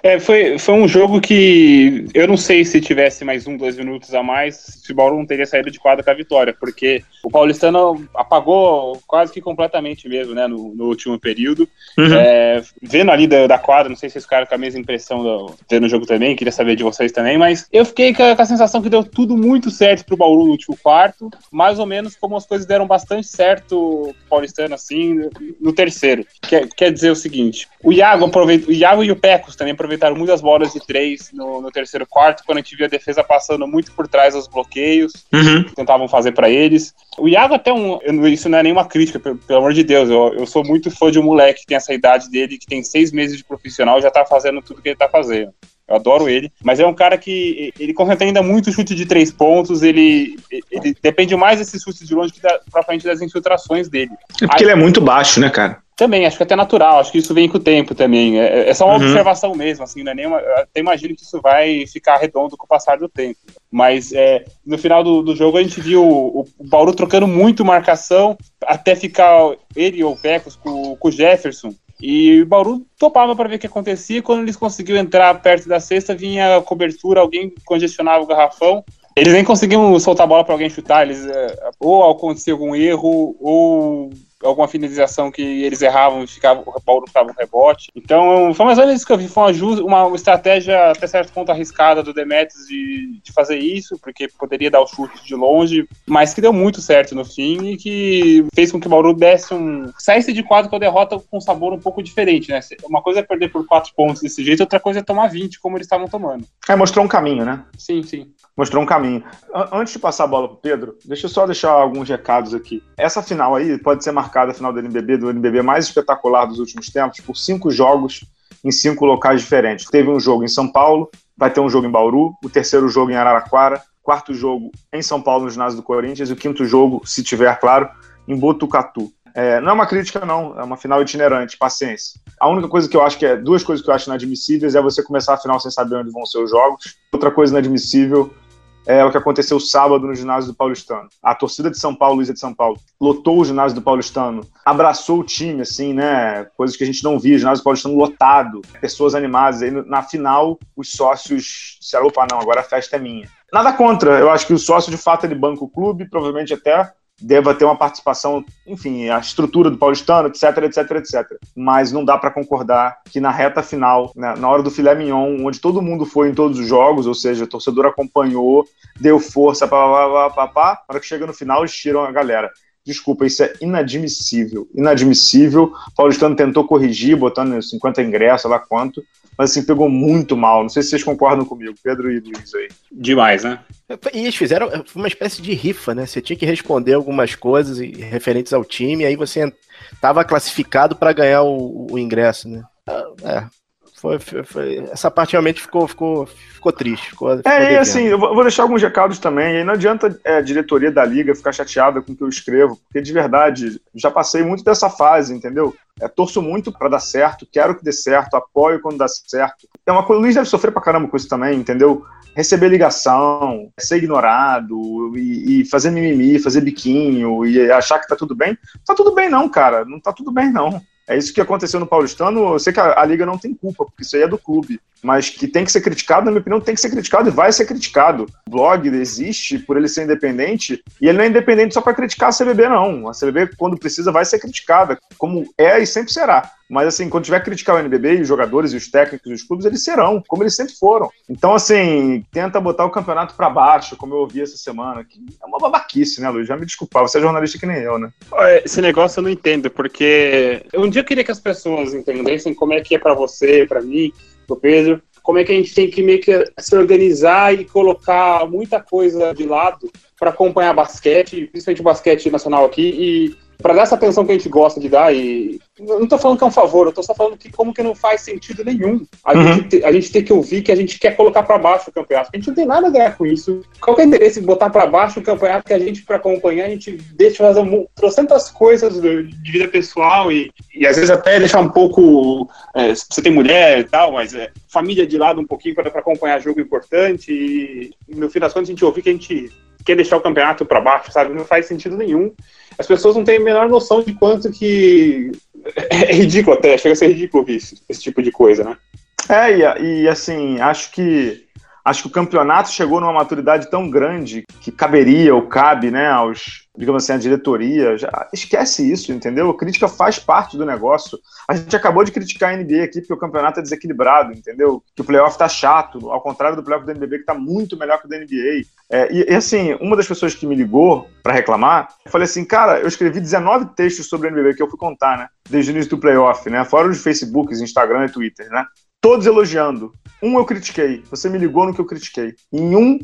É, foi, foi um jogo que eu não sei se tivesse mais um, dois minutos a mais, se o Bauru não teria saído de quadra com a vitória, porque o Paulistano apagou quase que completamente mesmo, né, no, no último período. Uhum. É, vendo ali da, da, quadra, não sei se vocês ficaram com a mesma impressão do, vendo o jogo também, queria saber de vocês também, mas eu fiquei com a, com a sensação que deu tudo muito certo pro Bauru no último quarto, mais ou menos como as coisas deram bastante certo pro Paulistano, assim, no, terceiro. Quer, quer dizer o seguinte, o Iago, o Iago e o Pecos também aproveitaram aproveitaram muitas bolas de três no, no, terceiro quarto, quando a gente via a defesa passando muito por trás dos bloqueios, uhum. tentavam fazer para eles. O Iago até um. Isso não é nenhuma crítica, pelo, pelo amor de Deus. Eu, eu, sou muito fã de um moleque que tem essa idade dele, que tem seis meses de profissional já tá fazendo tudo que ele tá fazendo. Eu adoro ele, mas é um cara que ele concentra ainda muito chute de três pontos. Ele, ele depende mais desses chutes de longe que da, frente das infiltrações dele. É porque Aí, ele é muito baixo, né, cara? Também, acho que é até natural, acho que isso vem com o tempo também. É, é só uma uhum. observação mesmo, assim, não é nenhuma. Eu até imagino que isso vai ficar redondo com o passar do tempo. Mas é, no final do, do, jogo a gente viu o, o Bauru trocando muito marcação. até ficar ele ou o Pecos com, com o Jefferson. E o Bauru topava para ver o que acontecia. Quando eles conseguiam entrar perto da cesta, vinha a cobertura, alguém congestionava o garrafão. Eles nem conseguiam soltar a bola para alguém chutar. Eles, é, ou acontecia algum erro, ou alguma finalização que eles erravam, ficava, o Paulo ficava um rebote. Então, foi mais ou menos isso que eu vi. Foi uma, uma, estratégia até certo ponto arriscada do Demetrius de, de fazer isso, porque poderia dar o chute de longe, mas que deu muito certo no fim e que fez com que o Bauru desse um. saísse de quadro com a derrota com um sabor um pouco diferente, né? Uma coisa é perder por quatro pontos desse jeito, outra coisa é tomar 20, como eles estavam tomando. É, mostrou um caminho, né? Sim, sim mostrou um caminho. Antes de passar a bola para Pedro, deixa eu só deixar alguns recados aqui. Essa final aí pode ser marcada a final do NBB, do NBB mais espetacular dos últimos tempos, por cinco jogos em cinco locais diferentes. Teve um jogo em São Paulo, vai ter um jogo em Bauru, o terceiro jogo em Araraquara, quarto jogo em São Paulo, no ginásio do Corinthians, e o quinto jogo, se tiver claro, em Botucatu. É, não é uma crítica, não, é uma final itinerante, paciência. A única coisa que eu acho que é, duas coisas que eu acho inadmissíveis é você começar a final sem saber onde vão ser os jogos. Outra coisa inadmissível é o que aconteceu sábado no ginásio do Paulistano. A torcida de São Paulo, Luísa de São Paulo, lotou o ginásio do Paulistano, abraçou o time, assim, né? Coisas que a gente não via, ginásio do Paulistano lotado, pessoas animadas. Aí na final, os sócios disseram: opa, não, agora a festa é minha. Nada contra, eu acho que o sócio de fato ele banca o clube, provavelmente até deva ter uma participação, enfim, a estrutura do paulistano, etc, etc, etc. Mas não dá para concordar que na reta final, né, na hora do filé mignon, onde todo mundo foi em todos os jogos, ou seja, o torcedor acompanhou, deu força, na hora que chega no final, eles tiram a galera. Desculpa, isso é inadmissível. Inadmissível. O Paulistano tentou corrigir, botando 50 ingressos, lá quanto, mas assim, pegou muito mal. Não sei se vocês concordam comigo, Pedro e Luiz aí. Demais, né? E eles fizeram uma espécie de rifa, né? Você tinha que responder algumas coisas referentes ao time, aí você estava classificado para ganhar o, o, ingresso, né? Ah, é, foi, foi, foi, essa parte realmente ficou, ficou, ficou triste. Ficou, ficou é, e assim, eu vou deixar alguns recados também. E não adianta é, a diretoria da liga ficar chateada com o que eu escrevo, porque de verdade, já passei muito dessa fase, entendeu? É, torço muito para dar certo, quero que dê certo, apoio quando dá certo. É uma coisa, o Luiz deve sofrer pra caramba com isso também, entendeu? Receber ligação, ser ignorado e, e fazer mimimi, fazer biquinho e achar que tá tudo bem. Não tá tudo bem, não, cara. Não tá tudo bem, não. É isso que aconteceu no Paulistano. Eu sei que a, a, Liga não tem culpa, porque isso aí é do clube. Mas que tem que ser criticado, na minha opinião, tem que ser criticado e vai ser criticado. O blog existe por ele ser independente, e ele não é independente só para criticar a CBB, não. A CBB, quando precisa, vai ser criticada, como é e sempre será. Mas, assim, quando tiver que criticar o NBB, e os jogadores, e os técnicos, e os clubes, eles serão, como eles sempre foram. Então, assim, tenta botar o campeonato para baixo, como eu ouvi essa semana, que é uma babaquice, né, Luiz? Já me desculpar, você é jornalista que nem eu, né? Esse negócio eu não entendo, porque um dia eu queria que as pessoas entendessem como é que é para você, para mim, pro Pedro, como é que a gente tem que meio que se organizar e colocar muita coisa de lado para acompanhar basquete, principalmente o basquete nacional aqui, e para dar essa atenção que a gente gosta de dar, e não estou falando que é um favor, eu estou só falando que como que não faz sentido nenhum a, uhum. gente, a gente ter que ouvir que a gente quer colocar para baixo o campeonato. A gente não tem nada a ganhar com isso. Qual é o interesse de botar para baixo o campeonato que a gente, para acompanhar, a gente deixa fazer um, trocentas coisas de, de, vida pessoal e, e às vezes até deixar um pouco. É, você tem mulher e tal, mas é, família de lado um pouquinho para acompanhar jogo importante e no fim das contas a gente ouvir que a gente quer deixar o campeonato para baixo, sabe? Não faz sentido nenhum. As pessoas não têm a menor noção de quanto que é ridículo até, chega a ser ridículo isso, esse tipo de coisa, né? É, e, e assim, acho que acho que o campeonato chegou numa maturidade tão grande que caberia ou cabe, né, aos, digamos assim, a diretoria. Já esquece isso, entendeu? A crítica faz parte do negócio. A gente acabou de criticar a NBA aqui porque o campeonato é desequilibrado, entendeu? Que o playoff tá chato, ao contrário do playoff do NBB que tá muito melhor que o da NBA. É, e, e, assim, uma das pessoas que me ligou para reclamar, eu falei assim, cara, eu escrevi 19 textos sobre o NBB que eu fui contar, né? Desde o início do playoff, né? Fora os Facebooks, Instagram e Twitter, né? todos elogiando. Um eu critiquei. Você me ligou no que eu critiquei. Em um,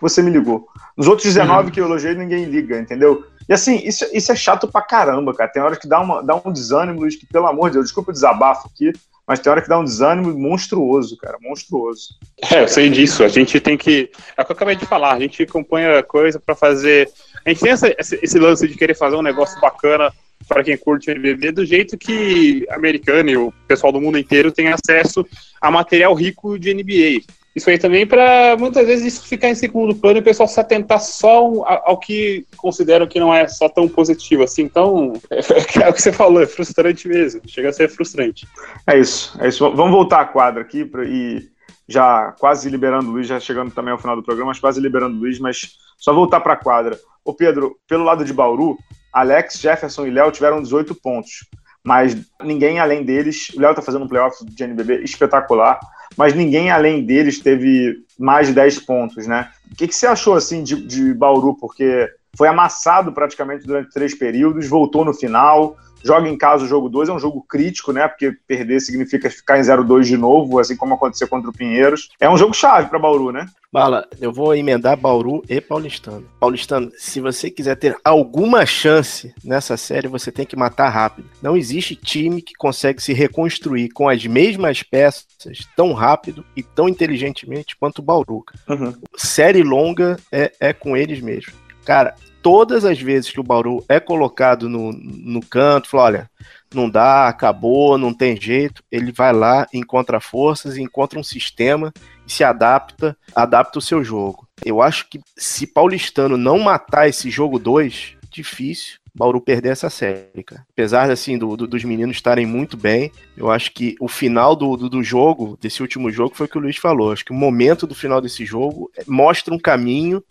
você me ligou. Nos outros 19 uhum. que eu elogiei, ninguém liga, entendeu? E assim, isso, isso é chato pra caramba, cara. Tem hora que dá, uma, dá um desânimo, Luiz, que pelo amor de Deus, desculpa o desabafo aqui, mas tem hora que dá um desânimo monstruoso, cara, monstruoso. É, eu sei disso. A gente tem que. É o que eu acabei de falar, a gente acompanha coisa para fazer. A gente tem essa, esse lance de querer fazer um negócio bacana para quem curte o NBB, do jeito que americano e o pessoal do mundo inteiro tem acesso a material rico de NBA. Isso aí também para muitas vezes isso ficar em segundo plano e o pessoal se atentar só ao que consideram que não é só tão positivo assim. Então, é, é o que você falou, é frustrante mesmo. Chega a ser frustrante. É isso, é isso. Vamos voltar à quadra aqui pra, e já quase liberando o Luiz, já chegando também ao final do programa, mas quase liberando o Luiz, mas só voltar para a quadra. Ô Pedro, pelo lado de Bauru, Alex, Jefferson e Léo tiveram 18 pontos, mas ninguém além deles, o Léo tá fazendo um playoff de NBB espetacular, mas ninguém além deles teve mais de 10 pontos, né? O que, que você achou, assim, de, de Bauru? Porque foi amassado praticamente durante três períodos, voltou no final, joga em casa o jogo 2, é um jogo crítico, né? Porque perder significa ficar em 0-2 de novo, assim como aconteceu contra o Pinheiros. É um jogo chave para Bauru, né? Bala, eu vou emendar Bauru e Paulistano. Paulistano, se você quiser ter alguma chance nessa série, você tem que matar rápido. Não existe time que consegue se reconstruir com as mesmas peças tão rápido e tão inteligentemente quanto o Bauru. Uhum. Série longa é, é com eles mesmo. Cara, todas as vezes que o Bauru é colocado no, no canto, fala, olha, não dá, acabou, não tem jeito, ele vai lá, encontra forças, encontra um sistema e se adapta, adapta o seu jogo. Eu acho que se Paulistano não matar esse jogo 2, difícil Bauru perder essa série, cara. Apesar assim, do, do, dos meninos estarem muito bem, eu acho que o final do, do, do, jogo, desse último jogo, foi o que o Luiz falou. Acho que o momento do final desse jogo mostra um caminho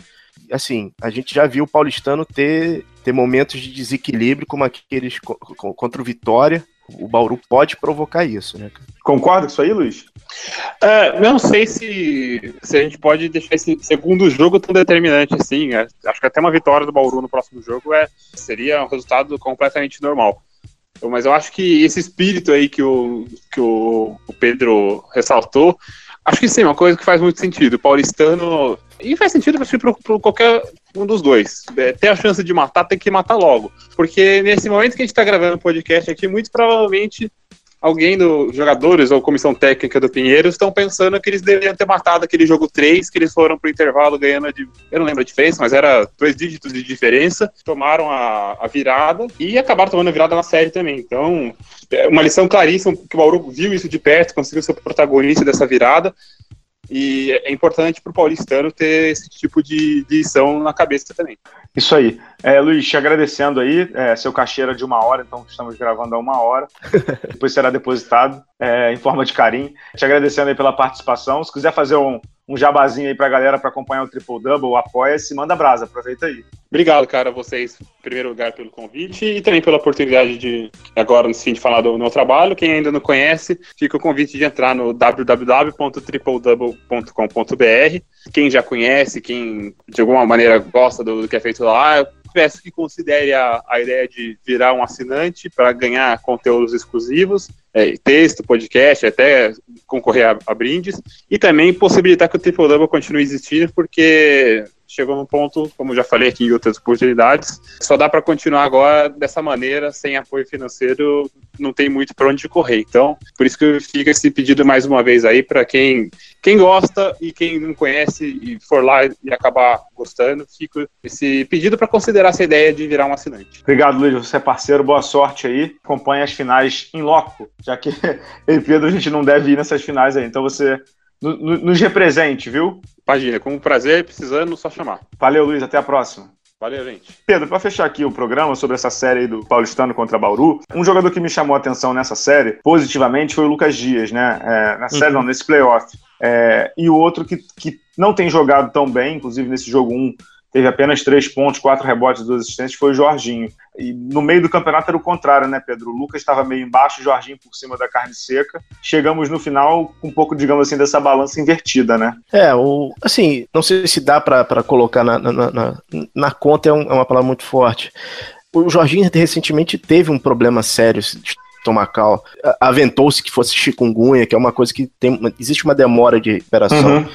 assim, a gente já viu o paulistano ter, ter momentos de desequilíbrio, como aqueles contra o Vitória. O Bauru pode provocar isso, né? Concorda com isso aí, Luiz? Uh, não sei se, se a gente pode deixar esse segundo jogo tão determinante assim. É, acho que até uma vitória do Bauru no próximo jogo é, seria um resultado completamente normal. Mas eu acho que esse espírito aí que o, que o, o Pedro ressaltou, acho que sim, é uma coisa que faz muito sentido. O paulistano e faz sentido para qualquer um dos dois. É, ter a chance de matar, tem que matar logo. Porque nesse momento que a gente está gravando o podcast aqui, muito provavelmente alguém dos jogadores ou comissão técnica do Pinheiros estão pensando que eles deveriam ter matado aquele jogo 3, que eles foram para o intervalo ganhando de. Eu não lembro a diferença, mas era dois dígitos de diferença. Tomaram a, a virada e acabaram tomando a virada na série também. Então, é uma lição claríssima, que o Mauro viu isso de perto, conseguiu ser protagonista dessa virada. E é importante para o paulistano ter esse tipo de, lição na cabeça também. Isso aí. É, Luiz, te agradecendo aí, é, seu caixeira de uma hora, então estamos gravando há uma hora, depois será depositado é, em forma de carinho. Te agradecendo aí pela participação. Se quiser fazer um, um jabazinho aí para a galera para acompanhar o Triple Double, apoia-se, manda brasa, aproveita aí. Obrigado, cara, vocês, em primeiro lugar, pelo convite e também pela oportunidade de, agora, no fim, de falar do meu trabalho. Quem ainda não conhece, fica o convite de entrar no www.tripledouble.com.br. Quem já conhece, quem de alguma maneira gosta do, do que é feito lá, peço que considere a, a ideia de virar um assinante para ganhar conteúdos exclusivos, é, texto, podcast, até concorrer a, a, brindes, e também possibilitar que o Double continue existindo, porque chegou num ponto, como já falei aqui em outras oportunidades, só dá para continuar agora dessa maneira, sem apoio financeiro, não tem muito para onde correr. Então, por isso que fica esse pedido mais uma vez aí para quem, quem gosta e quem não conhece e for lá e acabar gostando, fica esse pedido para considerar essa ideia de virar um assinante. Obrigado, Luiz, você é parceiro, boa sorte aí. Acompanhe as finais em loco, já que eu e Pedro a gente não deve ir nessas finais aí. Então você nos represente, viu? Imagina, com prazer, precisando, só chamar. Valeu, Luiz, até a próxima. Valeu, gente. Pedro, para fechar aqui o programa sobre essa série do Paulistano contra Bauru, um jogador que me chamou a atenção nessa série, positivamente, foi o Lucas Dias, né? É, na série, uhum. não, nesse playoff. É, e o outro que, que não tem jogado tão bem, inclusive nesse jogo 1, teve apenas três pontos, quatro rebotes, duas assistências, foi o Jorginho. E no meio do campeonato era o contrário, né, Pedro? O Lucas estava meio embaixo, o Jorginho por cima da carne seca. Chegamos no final com um pouco, digamos assim, dessa balança invertida, né? É, o, assim, não sei se dá para colocar na, na, na, na conta, é, um, é uma palavra muito forte. O Jorginho recentemente teve um problema sério estomacal. Aventou-se que fosse chikungunya, que é uma coisa que tem. Existe uma demora de recuperação. Uhum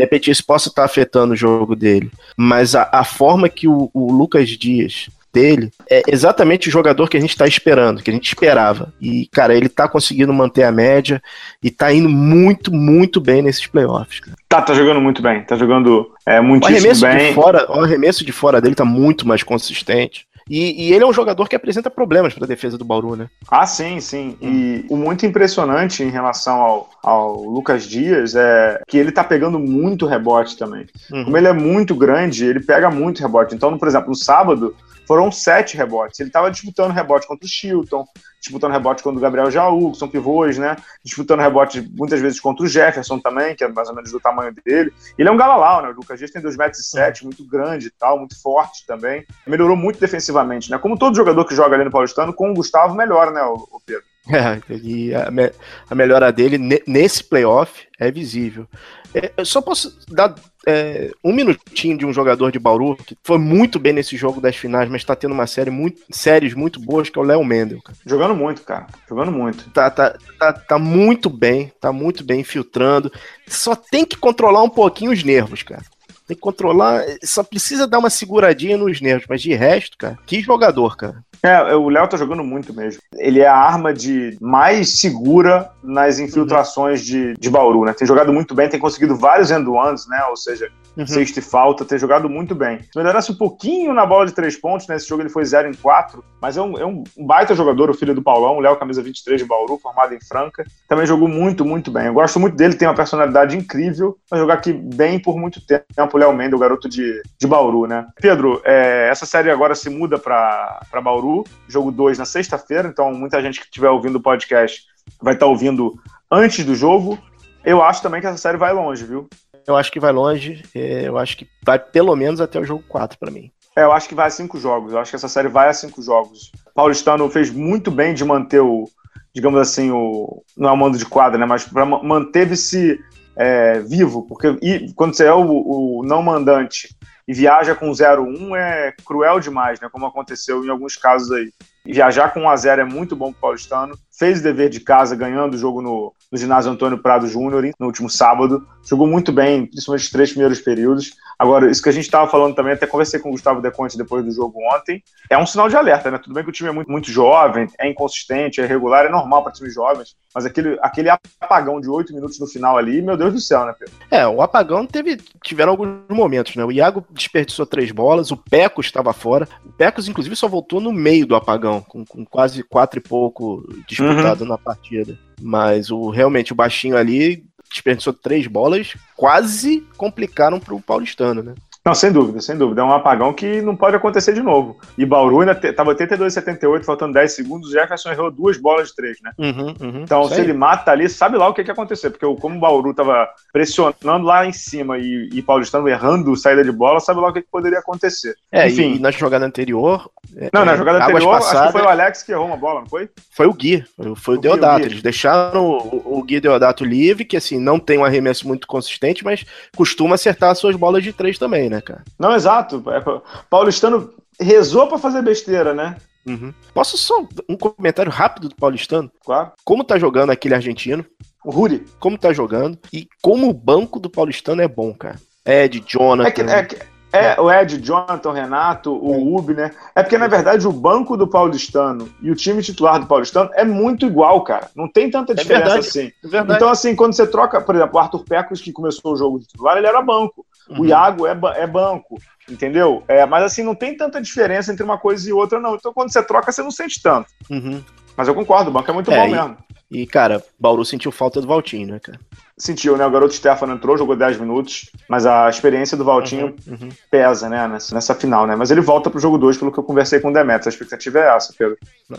de repente isso possa estar afetando o jogo dele. Mas a, a forma que o, o, Lucas Dias dele é exatamente o jogador que a gente está esperando, que a gente esperava. E, cara, ele está conseguindo manter a média e está indo muito, muito bem nesses playoffs. Cara. Tá, tá jogando muito bem. Tá jogando é, muitíssimo o bem. De fora, o arremesso de fora dele tá muito mais consistente. E, e ele é um jogador que apresenta problemas para a defesa do Bauru, né? Ah, sim, sim. E o muito impressionante em relação ao, ao Lucas Dias é que ele tá pegando muito rebote também. Uhum. Como ele é muito grande, ele pega muito rebote. Então, por exemplo, no sábado, foram sete rebotes. Ele estava disputando rebote contra o Chilton, disputando rebote contra o Gabriel Jaú, que são pivôs, né? Disputando rebote muitas vezes contra o Jefferson também, que é mais ou menos do tamanho dele. Ele é um galalau, né? O Lucas Dias tem 2,7 metros, e muito grande e tal, muito forte também. Melhorou muito defensivamente, né? Como todo jogador que joga ali no Paulistano, com o Gustavo melhora, né, o Pedro? É, e a, me a melhora dele nesse playoff é visível. É, eu só posso dar é, um minutinho de um jogador de Bauru que foi muito bem nesse jogo das finais, mas tá tendo uma série muito, séries muito boas, que é o Léo Mendel. Cara. Jogando muito, cara. Jogando muito. Tá, tá, tá, tá muito bem, tá muito bem filtrando. Só tem que controlar um pouquinho os nervos, cara. Tem que controlar, só precisa dar uma seguradinha nos nervos, mas de resto, cara, que jogador, cara. É, o Léo tá jogando muito mesmo. Ele é a arma de mais segura nas infiltrações uhum. de, de Bauru, né? Tem jogado muito bem, tem conseguido vários end-ones, né? Ou seja, uhum. sexta e falta, tem jogado muito bem. Se melhorasse um pouquinho na bola de três pontos, nesse né? jogo ele foi 0 em 4, mas é um, é um baita jogador, o filho do Paulão, o Léo, camisa 23 de Bauru, formado em Franca. Também jogou muito, muito bem. Eu gosto muito dele, tem uma personalidade incrível, vai jogar aqui bem por muito tempo. O Léo Mendes, o garoto de, de Bauru, né? Pedro, é, essa série agora se muda para Bauru jogo 2 na sexta-feira, então muita gente que estiver ouvindo o podcast vai estar tá ouvindo antes do jogo. Eu acho também que essa série vai longe, viu? Eu acho que vai longe, é, eu acho que vai pelo menos até o jogo 4 para mim. É, eu acho que vai a cinco jogos. Eu acho que essa série vai a cinco jogos. Paulistano fez muito bem de manter o, digamos assim, o. Não é o mando de quadra, né? Mas para manteve-se é, vivo. Porque e, quando você é o, o não mandante e viaja com 0-1 é cruel demais, né? Como aconteceu em alguns casos aí. Viajar com 1 a 0 é muito bom para o paulistano. Fez o dever de casa ganhando o jogo no, no ginásio Antônio Prado Júnior no último sábado. Jogou muito bem, principalmente os três primeiros períodos. Agora, isso que a gente estava falando também, até conversei com o Gustavo Deconte depois do jogo ontem, é um sinal de alerta, né? Tudo bem que o time é muito, muito jovem, é inconsistente, é irregular, é normal para times jovens, mas aquele, aquele apagão de oito minutos no final ali, meu Deus do céu, né, Pedro? É, o apagão teve, tiveram alguns momentos, né? O Iago desperdiçou três bolas, o Pecos estava fora. O Pecos, inclusive, só voltou no meio do apagão, com, com quase quatro e pouco disputado uhum. na partida. Mas o realmente o baixinho ali desperdiçou três bolas, quase complicaram para o paulistano, né? Não, sem dúvida, sem dúvida. É um apagão que não pode acontecer de novo. E Bauru ainda estava 82 78, faltando 10 segundos. O Jefferson errou duas bolas de três, né? Uhum, uhum, então, se ele mata ali, sabe lá o que, que ia acontecer. Porque como o Bauru estava pressionando lá em cima e, e Paulistano errando saída de bola, sabe lá o que, que poderia acontecer. É, Enfim. E na jogada anterior. Não, é, na jogada anterior, passadas, acho que foi o Alex que errou uma bola, não foi? Foi o Gui, foi o, o Deodato. Eles deixaram o, o Gui Deodato livre, que assim, não tem um arremesso muito consistente, mas costuma acertar as suas bolas de três também, né, cara? Não, exato. É, Paulistano rezou para fazer besteira, né? Uhum. Posso só um comentário rápido do Paulistano? Claro. Como tá jogando aquele argentino? O Ruri. Como tá jogando e como o banco do Paulistano é bom, cara. Ed, Jonathan. É, que, é, que, é o Ed, Jonathan, Renato, o é. Ub, né? É porque, na verdade, o banco do Paulistano e o time titular do Paulistano é muito igual, cara. Não tem tanta é diferença é assim. É então, assim, quando você troca, por exemplo, o Arthur Pecos, que começou o jogo de titular, ele era banco. Uhum. O Iago é, é banco entendeu? É, mas assim, não tem tanta diferença entre uma coisa e outra, não. Então quando você troca, você não sente tanto. Uhum. Mas eu concordo, o banco é muito é, bom mesmo. E, cara, Bauru sentiu falta do Valtinho, né, cara? Sentiu, né? O garoto Stefano entrou, jogou 10 minutos, mas a experiência do Valtinho uhum, uhum. pesa, né, nessa, nessa, final, né? Mas ele volta pro jogo 2, pelo que eu conversei com o Demetrius. A expectativa é essa, Pedro.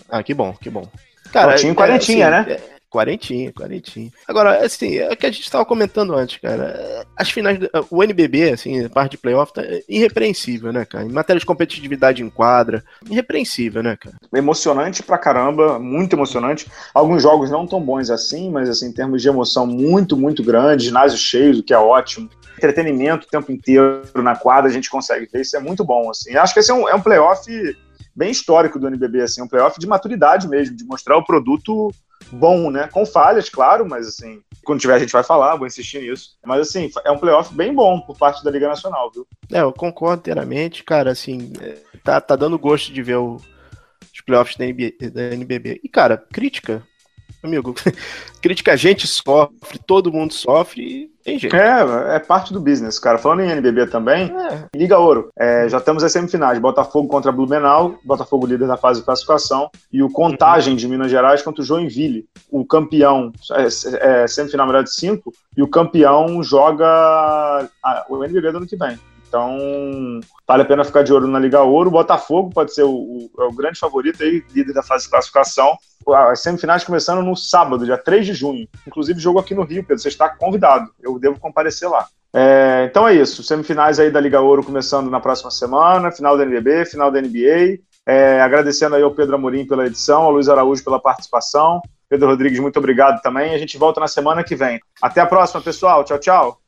Ah, que bom, que bom. Cara, Valtinho, é, quarentinha, assim, né? É, Quarentinha, quarentinha. Agora, assim, é o que a gente estava comentando antes, cara. As finais, o NBB, assim, parte de playoff, tá irrepreensível, né, cara? Em matéria de competitividade em quadra, irrepreensível, né, cara? Emocionante pra caramba, muito emocionante. Alguns jogos não tão bons assim, mas, assim, em termos de emoção, muito, muito grande. Ginásio cheio, o que é ótimo. Entretenimento o tempo inteiro na quadra, a gente consegue ver. Isso é muito bom, assim. Acho que esse é um, é um playoff bem histórico do NBB, assim, um playoff de maturidade mesmo, de mostrar o produto bom, né? Com falhas, claro, mas assim, quando tiver a gente vai falar, vou insistir nisso. Mas assim, é um playoff bem bom por parte da Liga Nacional, viu? É, eu concordo inteiramente, cara, assim, é, tá, tá dando gosto de ver o, os playoffs da da NBB. E, cara, crítica. Amigo, crítica a gente sofre, todo mundo sofre e tem jeito. É, é parte do business, cara. Falando em NBB também, é. Liga Ouro. É, já temos as semifinais. Botafogo contra Blumenau, Botafogo líder da fase de classificação, e o Contagem uhum. de Minas Gerais contra o Joinville. O campeão, é, é semifinal melhor de cinco, e o campeão joga a, o NBB do ano que vem. Então, vale a pena ficar de olho na Liga Ouro. O Botafogo pode ser o, o, é o grande favorito aí, líder da fase de classificação. As semifinais começando no sábado, dia 3 de junho. Inclusive, jogo aqui no Rio, Pedro. Você está convidado. Eu devo comparecer lá. É, então é isso. Semifinais aí da Liga Ouro começando na próxima semana. Final da NBB, final da NBA. É, agradecendo aí ao Pedro Amorim pela edição, ao Luiz Araújo pela participação. Pedro Rodrigues, muito obrigado também. A gente volta na semana que vem. Até a próxima, pessoal. Tchau, tchau.